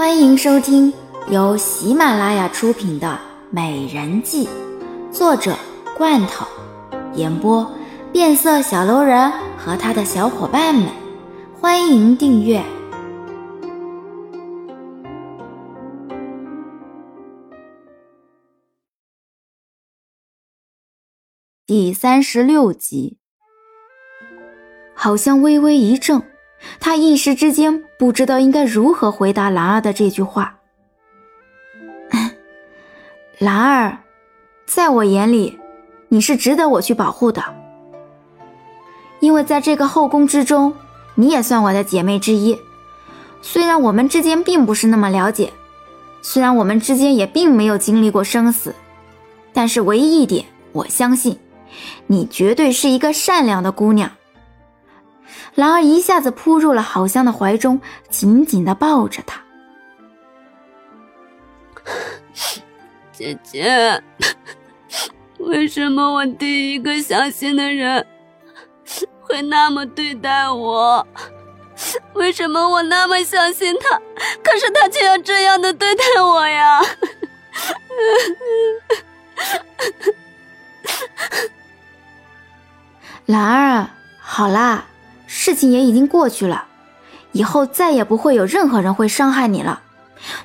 欢迎收听由喜马拉雅出品的《美人计》，作者罐头，演播变色小楼人和他的小伙伴们。欢迎订阅第三十六集。好像微微一怔，他一时之间不知道应该如何回答兰儿的这句话。兰儿，在我眼里，你是值得我去保护的，因为在这个后宫之中，你也算我的姐妹之一。虽然我们之间并不是那么了解，虽然我们之间也并没有经历过生死，但是唯一一点，我相信，你绝对是一个善良的姑娘。兰儿一下子扑入了好香的怀中，紧紧的抱着她。姐姐，为什么我第一个相信的人会那么对待我？为什么我那么相信他，可是他却要这样的对待我呀？兰儿，好啦。事情也已经过去了，以后再也不会有任何人会伤害你了。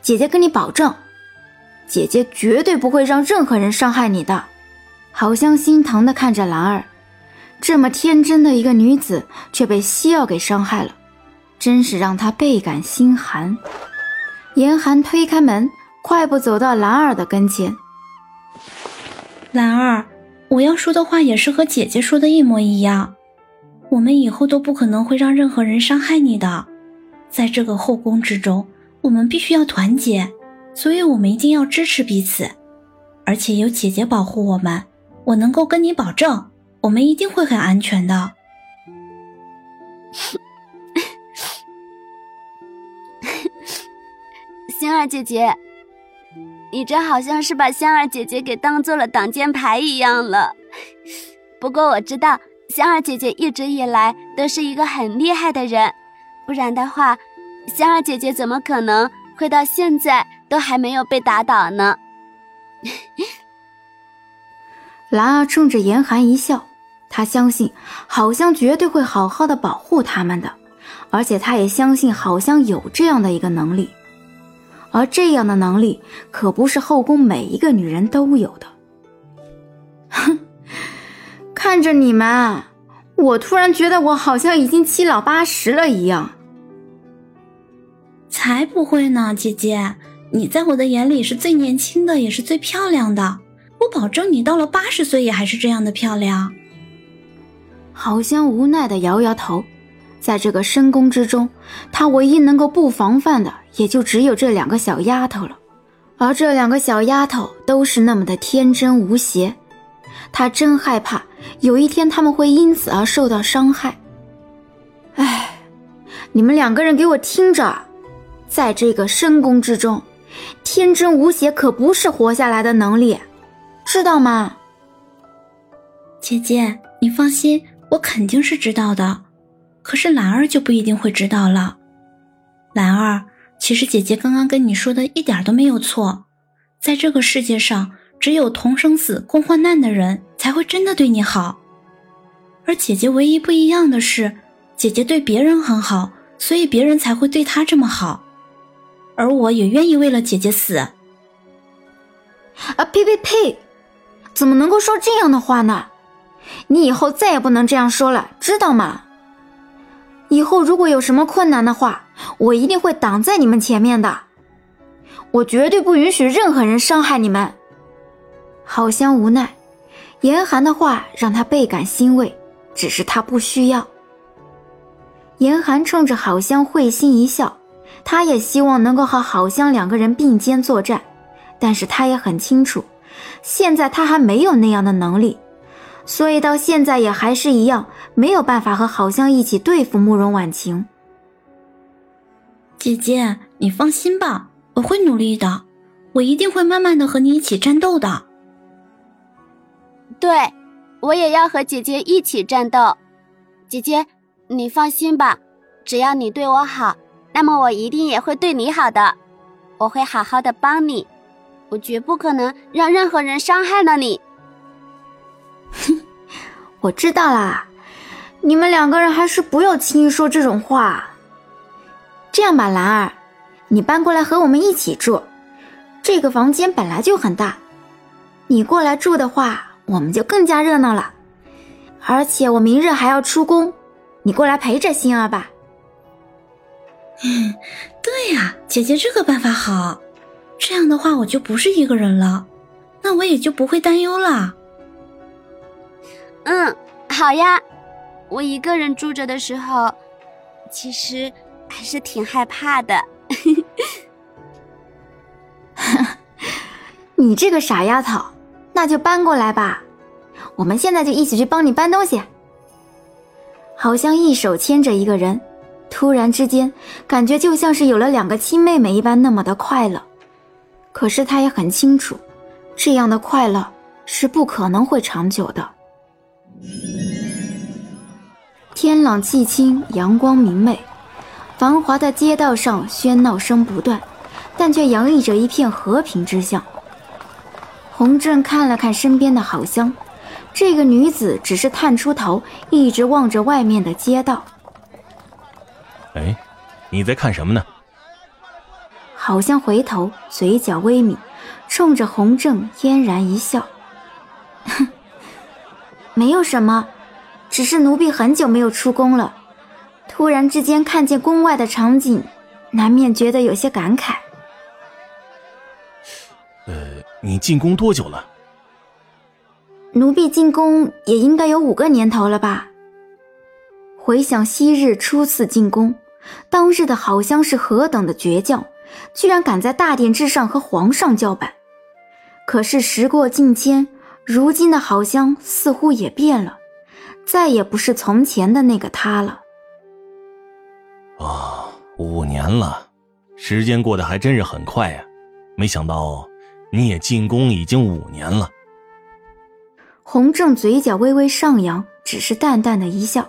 姐姐跟你保证，姐姐绝对不会让任何人伤害你的。好香心疼的看着兰儿，这么天真的一个女子却被西药给伤害了，真是让她倍感心寒。严寒推开门，快步走到兰儿的跟前。兰儿，我要说的话也是和姐姐说的一模一样。我们以后都不可能会让任何人伤害你的，在这个后宫之中，我们必须要团结，所以我们一定要支持彼此，而且有姐姐保护我们，我能够跟你保证，我们一定会很安全的。仙儿姐姐，你这好像是把仙儿姐姐给当做了挡箭牌一样了。不过我知道。香儿姐姐一直以来都是一个很厉害的人，不然的话，香儿姐姐怎么可能会到现在都还没有被打倒呢？兰儿冲着严寒一笑，她相信好香绝对会好好的保护他们的，而且她也相信好香有这样的一个能力，而这样的能力可不是后宫每一个女人都有的。哼。看着你们，我突然觉得我好像已经七老八十了一样。才不会呢，姐姐，你在我的眼里是最年轻的，也是最漂亮的。我保证你到了八十岁也还是这样的漂亮。好像无奈的摇摇头，在这个深宫之中，他唯一能够不防范的，也就只有这两个小丫头了。而这两个小丫头都是那么的天真无邪。他真害怕有一天他们会因此而受到伤害。哎，你们两个人给我听着，在这个深宫之中，天真无邪可不是活下来的能力，知道吗？姐姐，你放心，我肯定是知道的。可是兰儿就不一定会知道了。兰儿，其实姐姐刚刚跟你说的一点都没有错，在这个世界上。只有同生死、共患难的人才会真的对你好，而姐姐唯一不一样的是，姐姐对别人很好，所以别人才会对她这么好，而我也愿意为了姐姐死。啊呸呸呸！怎么能够说这样的话呢？你以后再也不能这样说了，知道吗？以后如果有什么困难的话，我一定会挡在你们前面的，我绝对不允许任何人伤害你们。好香无奈，严寒的话让他倍感欣慰，只是他不需要。严寒冲着好香会心一笑，他也希望能够和好香两个人并肩作战，但是他也很清楚，现在他还没有那样的能力，所以到现在也还是一样，没有办法和好香一起对付慕容婉晴。姐姐，你放心吧，我会努力的，我一定会慢慢的和你一起战斗的。对，我也要和姐姐一起战斗。姐姐，你放心吧，只要你对我好，那么我一定也会对你好的。我会好好的帮你，我绝不可能让任何人伤害了你。哼，我知道啦，你们两个人还是不要轻易说这种话。这样吧，兰儿，你搬过来和我们一起住，这个房间本来就很大，你过来住的话，我们就更加热闹了。而且我明日还要出宫，你过来陪着星儿吧。嗯，对呀，姐姐这个办法好，这样的话我就不是一个人了，那我也就不会担忧了。嗯，好呀，我一个人住着的时候，其实还是挺害怕的。你这个傻丫头，那就搬过来吧，我们现在就一起去帮你搬东西。好像一手牵着一个人。突然之间，感觉就像是有了两个亲妹妹一般，那么的快乐。可是他也很清楚，这样的快乐是不可能会长久的。天朗气清，阳光明媚，繁华的街道上喧闹声不断，但却洋溢着一片和平之象。洪正看了看身边的好香，这个女子只是探出头，一直望着外面的街道。哎，你在看什么呢？好像回头，嘴角微抿，冲着洪正嫣然一笑：“哼，没有什么，只是奴婢很久没有出宫了，突然之间看见宫外的场景，难免觉得有些感慨。”呃，你进宫多久了？奴婢进宫也应该有五个年头了吧。回想昔日初次进宫。当日的好香是何等的倔强，居然敢在大殿之上和皇上叫板。可是时过境迁，如今的好香似乎也变了，再也不是从前的那个他了。啊，五年了，时间过得还真是很快呀！没想到你也进宫已经五年了。洪正嘴角微微上扬，只是淡淡的一笑。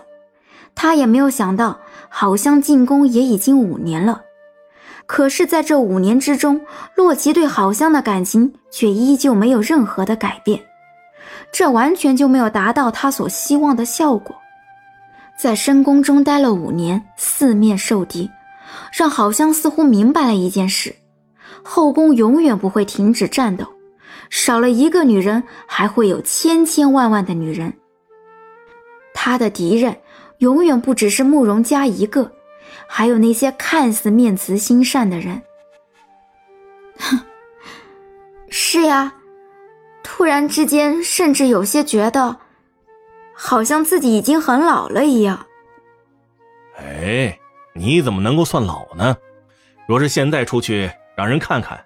他也没有想到，好香进宫也已经五年了，可是，在这五年之中，洛奇对好香的感情却依旧没有任何的改变，这完全就没有达到他所希望的效果。在深宫中待了五年，四面受敌，让好香似乎明白了一件事：后宫永远不会停止战斗，少了一个女人，还会有千千万万的女人。他的敌人。永远不只是慕容家一个，还有那些看似面慈心善的人。哼，是呀，突然之间，甚至有些觉得，好像自己已经很老了一样。哎，你怎么能够算老呢？若是现在出去让人看看，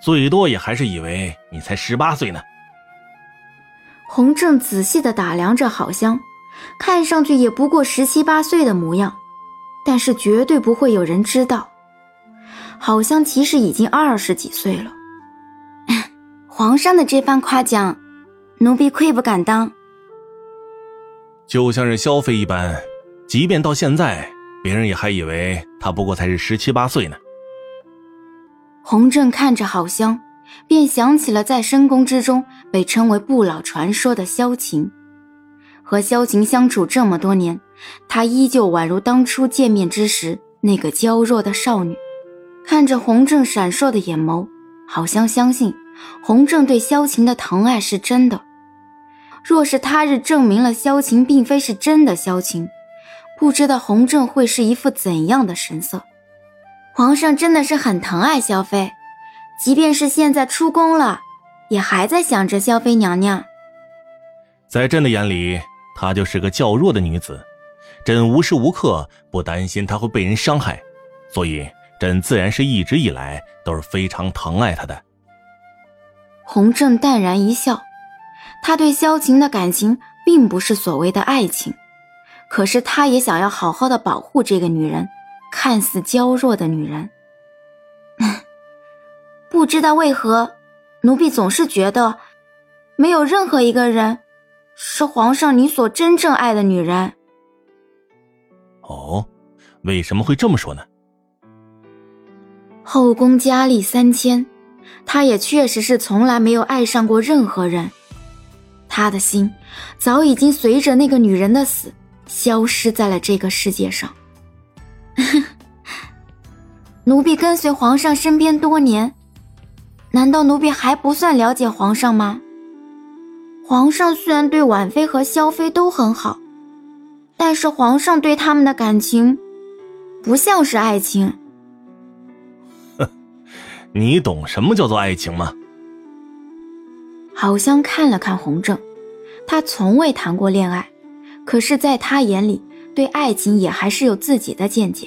最多也还是以为你才十八岁呢。洪正仔细的打量着郝香。看上去也不过十七八岁的模样，但是绝对不会有人知道，郝香其实已经二十几岁了。皇上的这番夸奖，奴婢愧不敢当。就像是萧妃一般，即便到现在，别人也还以为他不过才是十七八岁呢。洪正看着好香，便想起了在深宫之中被称为不老传说的萧晴。和萧晴相处这么多年，她依旧宛如当初见面之时那个娇弱的少女。看着洪正闪烁的眼眸，好像相信洪正对萧晴的疼爱是真的。若是他日证明了萧晴并非是真的萧晴，不知道洪正会是一副怎样的神色。皇上真的是很疼爱萧妃，即便是现在出宫了，也还在想着萧妃娘娘。在朕的眼里。她就是个较弱的女子，朕无时无刻不担心她会被人伤害，所以朕自然是一直以来都是非常疼爱她的。洪正淡然一笑，他对萧晴的感情并不是所谓的爱情，可是他也想要好好的保护这个女人，看似娇弱的女人。不知道为何，奴婢总是觉得，没有任何一个人。是皇上你所真正爱的女人。哦，为什么会这么说呢？后宫佳丽三千，他也确实是从来没有爱上过任何人。他的心早已经随着那个女人的死消失在了这个世界上。奴婢跟随皇上身边多年，难道奴婢还不算了解皇上吗？皇上虽然对婉妃和萧妃都很好，但是皇上对他们的感情不像是爱情。你懂什么叫做爱情吗？好香看了看洪正，他从未谈过恋爱，可是，在他眼里，对爱情也还是有自己的见解。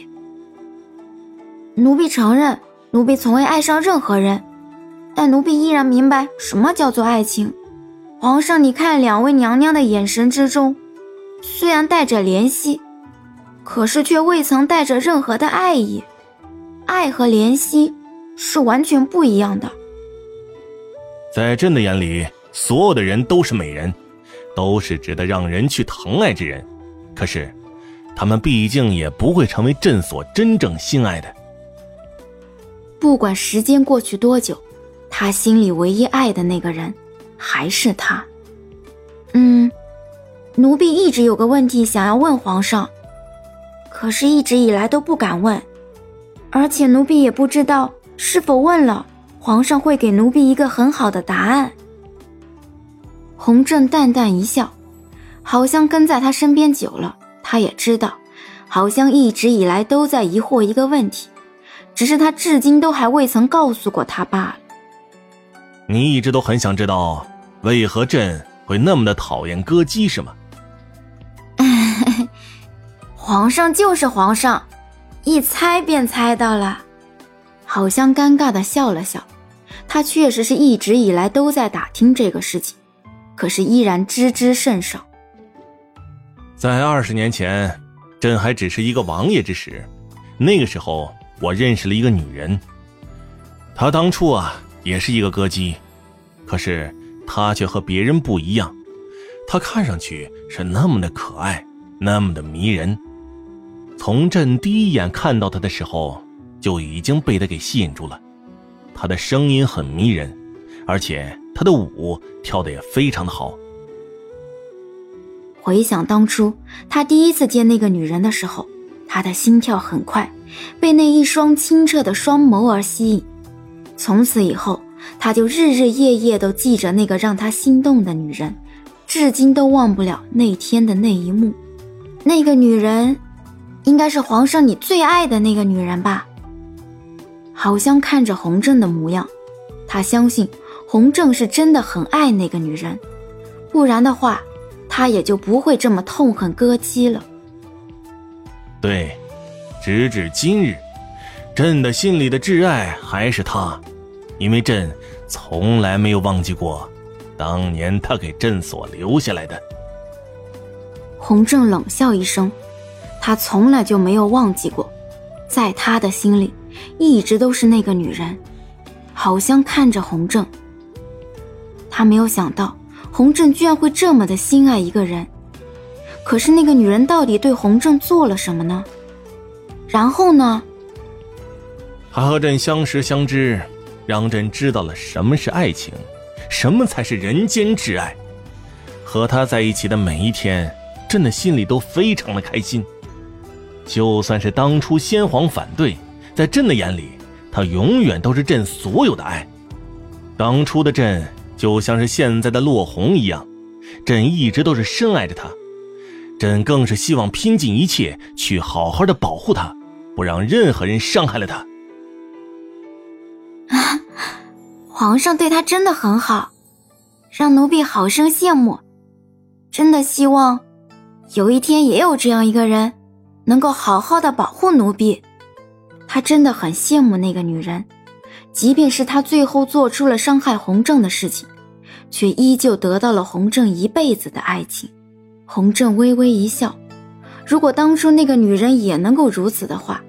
奴婢承认，奴婢从未爱上任何人，但奴婢依然明白什么叫做爱情。皇上，你看两位娘娘的眼神之中，虽然带着怜惜，可是却未曾带着任何的爱意。爱和怜惜。是完全不一样的。在朕的眼里，所有的人都是美人，都是值得让人去疼爱之人。可是，他们毕竟也不会成为朕所真正心爱的。不管时间过去多久，他心里唯一爱的那个人，还是他。嗯，奴婢一直有个问题想要问皇上，可是一直以来都不敢问，而且奴婢也不知道。是否问了皇上会给奴婢一个很好的答案？洪正淡淡一笑，好像跟在他身边久了，他也知道，好像一直以来都在疑惑一个问题，只是他至今都还未曾告诉过他罢了。你一直都很想知道为何朕会那么的讨厌歌姬，是吗？皇上就是皇上，一猜便猜到了。好像尴尬的笑了笑，他确实是一直以来都在打听这个事情，可是依然知之甚少。在二十年前，朕还只是一个王爷之时，那个时候我认识了一个女人，她当初啊也是一个歌姬，可是她却和别人不一样，她看上去是那么的可爱，那么的迷人。从朕第一眼看到她的时候。就已经被他给吸引住了，他的声音很迷人，而且他的舞跳的也非常的好。回想当初他第一次见那个女人的时候，他的心跳很快，被那一双清澈的双眸而吸引。从此以后，他就日日夜夜都记着那个让他心动的女人，至今都忘不了那天的那一幕。那个女人，应该是皇上你最爱的那个女人吧？好像看着洪正的模样，他相信洪正是真的很爱那个女人，不然的话，他也就不会这么痛恨歌姬了。对，直至今日，朕的心里的挚爱还是她，因为朕从来没有忘记过当年她给朕所留下来的。洪正冷笑一声，他从来就没有忘记过，在他的心里。一直都是那个女人，好像看着洪正。他没有想到洪正居然会这么的心爱一个人。可是那个女人到底对洪正做了什么呢？然后呢？她和朕相识相知，让朕知道了什么是爱情，什么才是人间挚爱。和她在一起的每一天，朕的心里都非常的开心。就算是当初先皇反对。在朕的眼里，她永远都是朕所有的爱。当初的朕就像是现在的落红一样，朕一直都是深爱着她。朕更是希望拼尽一切去好好的保护她，不让任何人伤害了她。啊，皇上对她真的很好，让奴婢好生羡慕。真的希望有一天也有这样一个人，能够好好的保护奴婢。他真的很羡慕那个女人，即便是他最后做出了伤害洪正的事情，却依旧得到了洪正一辈子的爱情。洪正微微一笑，如果当初那个女人也能够如此的话，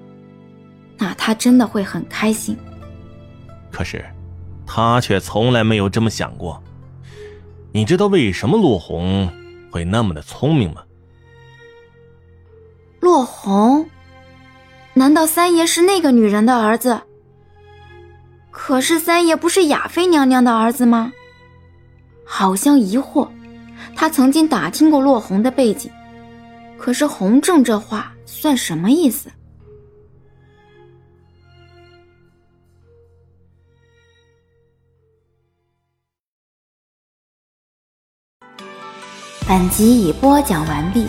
那他真的会很开心。可是，他却从来没有这么想过。你知道为什么落红会那么的聪明吗？落红。难道三爷是那个女人的儿子？可是三爷不是雅妃娘娘的儿子吗？好像疑惑，他曾经打听过落红的背景，可是红正这话算什么意思？本集已播讲完毕。